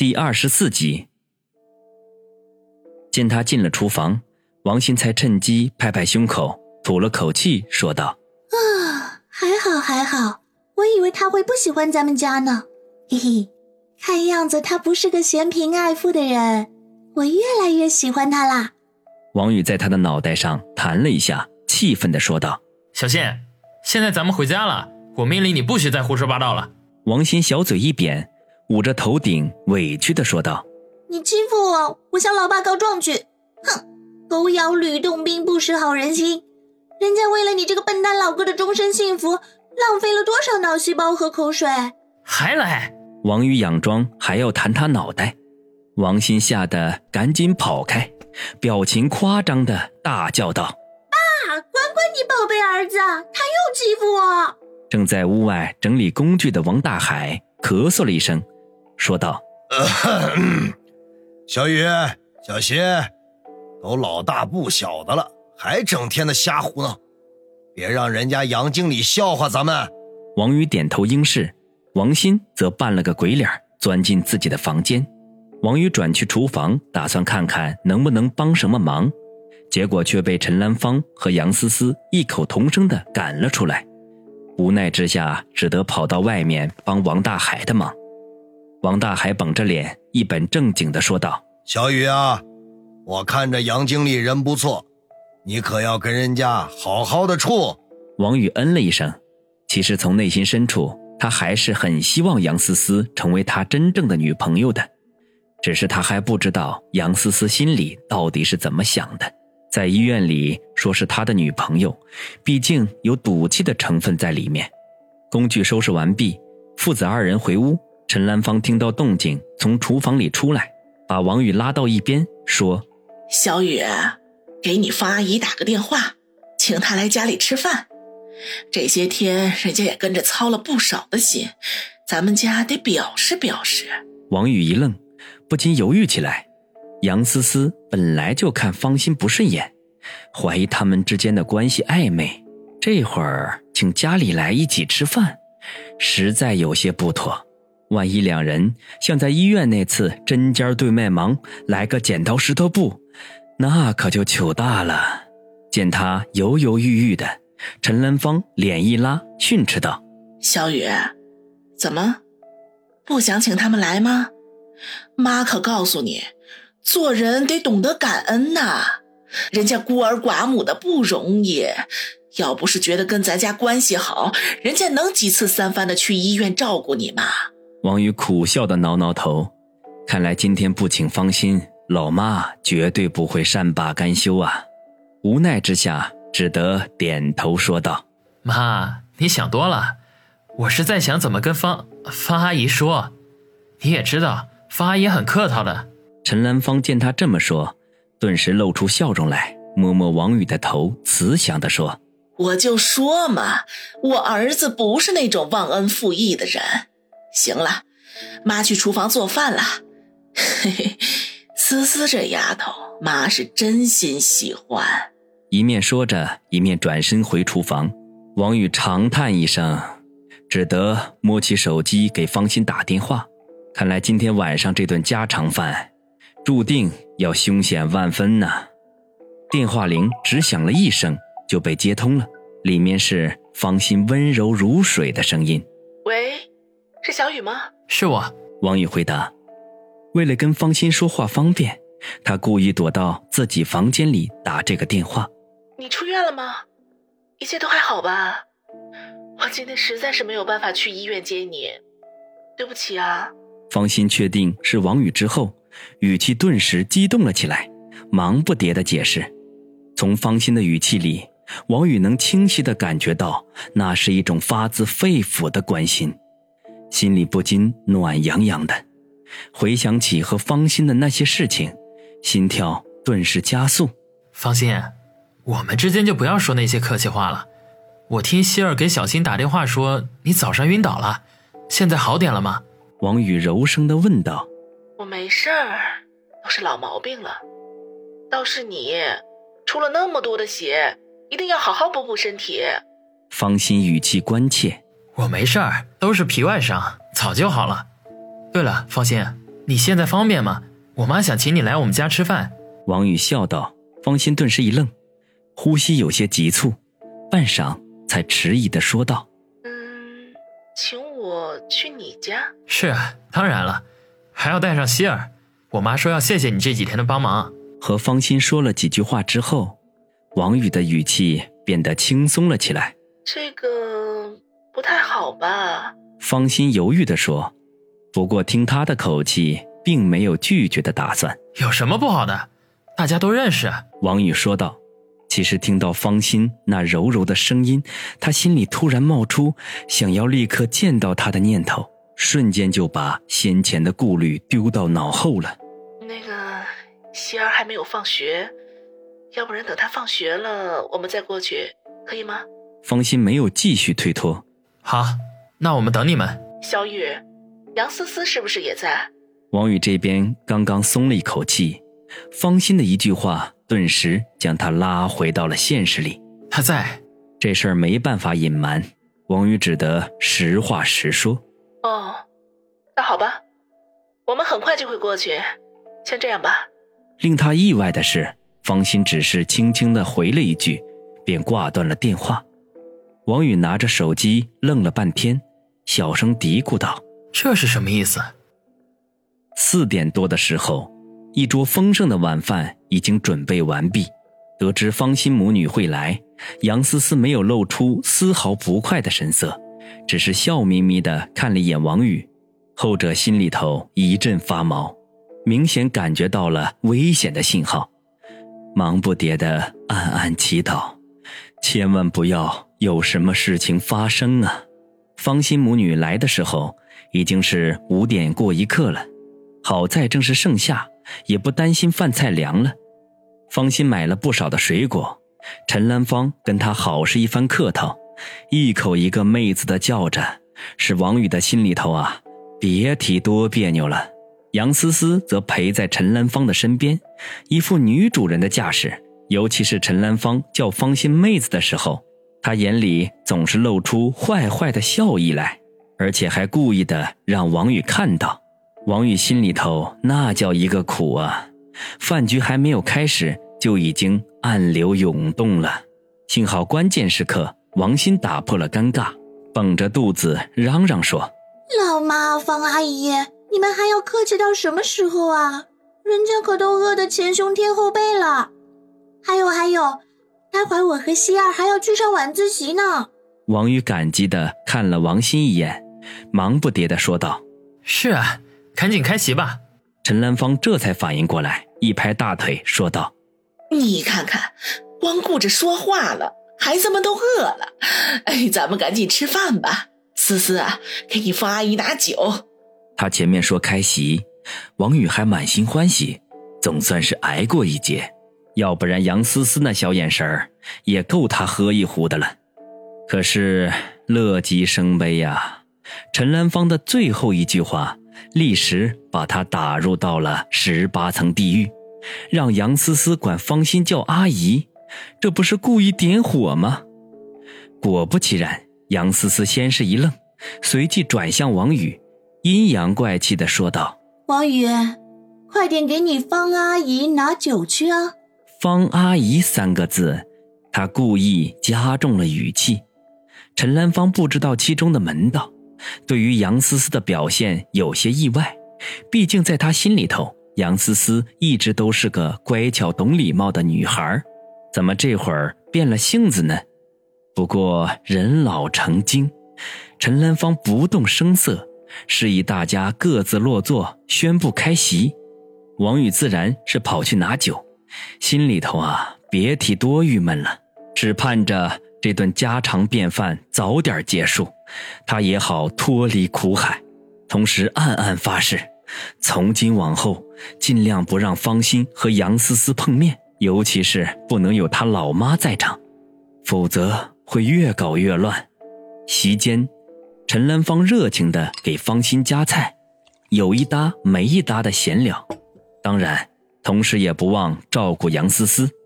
第二十四集，见他进了厨房，王鑫才趁机拍拍胸口，吐了口气，说道：“啊，还好还好，我以为他会不喜欢咱们家呢。嘿嘿，看样子他不是个嫌贫爱富的人，我越来越喜欢他啦。”王宇在他的脑袋上弹了一下，气愤的说道：“小信，现在咱们回家了，我命令你不许再胡说八道了。”王鑫小嘴一扁。捂着头顶，委屈的说道：“你欺负我，我向老爸告状去！哼，狗咬吕洞宾，不识好人心。人家为了你这个笨蛋老哥的终身幸福，浪费了多少脑细胞和口水？还来！”王宇佯装还要弹他脑袋，王鑫吓得赶紧跑开，表情夸张的大叫道：“爸，管管你宝贝儿子，他又欺负我！”正在屋外整理工具的王大海咳嗽了一声。说道：“小雨、小新，都老大不小的了，还整天的瞎胡闹，别让人家杨经理笑话咱们。”王宇点头应是，王鑫则扮了个鬼脸，钻进自己的房间。王宇转去厨房，打算看看能不能帮什么忙，结果却被陈兰芳和杨思思异口同声的赶了出来。无奈之下，只得跑到外面帮王大海的忙。王大海绷着脸，一本正经的说道：“小雨啊，我看着杨经理人不错，你可要跟人家好好的处。”王宇嗯了一声，其实从内心深处，他还是很希望杨思思成为他真正的女朋友的，只是他还不知道杨思思心里到底是怎么想的。在医院里说是他的女朋友，毕竟有赌气的成分在里面。工具收拾完毕，父子二人回屋。陈兰芳听到动静，从厨房里出来，把王宇拉到一边，说：“小雨，给你方阿姨打个电话，请她来家里吃饭。这些天人家也跟着操了不少的心，咱们家得表示表示。”王宇一愣，不禁犹豫起来。杨思思本来就看方心不顺眼，怀疑他们之间的关系暧昧，这会儿请家里来一起吃饭，实在有些不妥。万一两人像在医院那次针尖对麦芒，来个剪刀石头布，那可就糗大了。见他犹犹豫豫的，陈兰芳脸一拉，训斥道：“小雨，怎么不想请他们来吗？妈可告诉你，做人得懂得感恩呐。人家孤儿寡母的不容易，要不是觉得跟咱家关系好，人家能几次三番的去医院照顾你吗？”王宇苦笑的挠挠头，看来今天不请芳心，老妈绝对不会善罢甘休啊！无奈之下，只得点头说道：“妈，你想多了，我是在想怎么跟方方阿姨说。你也知道，方阿姨很客套的。”陈兰芳见他这么说，顿时露出笑容来，摸摸王宇的头，慈祥的说：“我就说嘛，我儿子不是那种忘恩负义的人。”行了，妈去厨房做饭了。嘿嘿，思思这丫头，妈是真心喜欢。一面说着，一面转身回厨房。王宇长叹一声，只得摸起手机给方心打电话。看来今天晚上这顿家常饭，注定要凶险万分呐。电话铃只响了一声，就被接通了，里面是方心温柔如水的声音：“喂。”是小雨吗？是我。王宇回答。为了跟方心说话方便，他故意躲到自己房间里打这个电话。你出院了吗？一切都还好吧？我今天实在是没有办法去医院接你，对不起啊。方心确定是王宇之后，语气顿时激动了起来，忙不迭的解释。从方心的语气里，王宇能清晰的感觉到，那是一种发自肺腑的关心。心里不禁暖洋洋的，回想起和方心的那些事情，心跳顿时加速。方心，我们之间就不要说那些客气话了。我听希儿给小新打电话说你早上晕倒了，现在好点了吗？王宇柔声的问道。我没事儿，都是老毛病了。倒是你，出了那么多的血，一定要好好补补身体。方心语气关切。我没事儿，都是皮外伤，早就好了。对了，方心，你现在方便吗？我妈想请你来我们家吃饭。王宇笑道。方心顿时一愣，呼吸有些急促，半晌才迟疑的说道：“嗯，请我去你家？是啊，当然了，还要带上希儿。我妈说要谢谢你这几天的帮忙。”和方心说了几句话之后，王宇的语气变得轻松了起来。这个不太好吧？方心犹豫的说，不过听他的口气，并没有拒绝的打算。有什么不好的？大家都认识。王宇说道。其实听到方心那柔柔的声音，他心里突然冒出想要立刻见到他的念头，瞬间就把先前的顾虑丢到脑后了。那个希儿还没有放学，要不然等他放学了，我们再过去，可以吗？方心没有继续推脱。好，那我们等你们。小雨，杨思思是不是也在？王宇这边刚刚松了一口气，方心的一句话顿时将他拉回到了现实里。他在，这事儿没办法隐瞒，王宇只得实话实说。哦，那好吧，我们很快就会过去，先这样吧。令他意外的是，方心只是轻轻的回了一句，便挂断了电话。王宇拿着手机愣了半天，小声嘀咕道：“这是什么意思？”四点多的时候，一桌丰盛的晚饭已经准备完毕。得知方心母女会来，杨思思没有露出丝毫不快的神色，只是笑眯眯的看了一眼王宇，后者心里头一阵发毛，明显感觉到了危险的信号，忙不迭的暗暗祈祷，千万不要有什么事情发生啊！方心母女来的时候已经是五点过一刻了。好在正是盛夏，也不担心饭菜凉了。方心买了不少的水果，陈兰芳跟她好是一番客套，一口一个妹子的叫着，使王宇的心里头啊，别提多别扭了。杨思思则陪在陈兰芳的身边，一副女主人的架势。尤其是陈兰芳叫方心妹子的时候，他眼里总是露出坏坏的笑意来，而且还故意的让王宇看到。王宇心里头那叫一个苦啊！饭局还没有开始，就已经暗流涌动了。幸好关键时刻，王鑫打破了尴尬，绷着肚子嚷嚷说：“老妈，方阿姨，你们还要客气到什么时候啊？人家可都饿得前胸贴后背了。还有还有，待会我和希儿还要去上晚自习呢。”王宇感激的看了王鑫一眼，忙不迭的说道：“是啊。”赶紧开席吧！陈兰芳这才反应过来，一拍大腿说道：“你看看，光顾着说话了，孩子们都饿了。哎，咱们赶紧吃饭吧。思思啊，给你方阿姨拿酒。”他前面说开席，王宇还满心欢喜，总算是挨过一劫。要不然杨思思那小眼神儿也够他喝一壶的了。可是乐极生悲呀，陈兰芳的最后一句话。立时把他打入到了十八层地狱，让杨思思管方心叫阿姨，这不是故意点火吗？果不其然，杨思思先是一愣，随即转向王宇，阴阳怪气的说道：“王宇，快点给你方阿姨拿酒去啊！”方阿姨三个字，他故意加重了语气。陈兰芳不知道其中的门道。对于杨思思的表现有些意外，毕竟在他心里头，杨思思一直都是个乖巧懂礼貌的女孩，怎么这会儿变了性子呢？不过人老成精，陈兰芳不动声色，示意大家各自落座，宣布开席。王宇自然是跑去拿酒，心里头啊，别提多郁闷了，只盼着。这顿家常便饭早点结束，他也好脱离苦海。同时暗暗发誓，从今往后尽量不让方心和杨思思碰面，尤其是不能有他老妈在场，否则会越搞越乱。席间，陈兰芳热情地给方心夹菜，有一搭没一搭的闲聊，当然，同时也不忘照顾杨思思。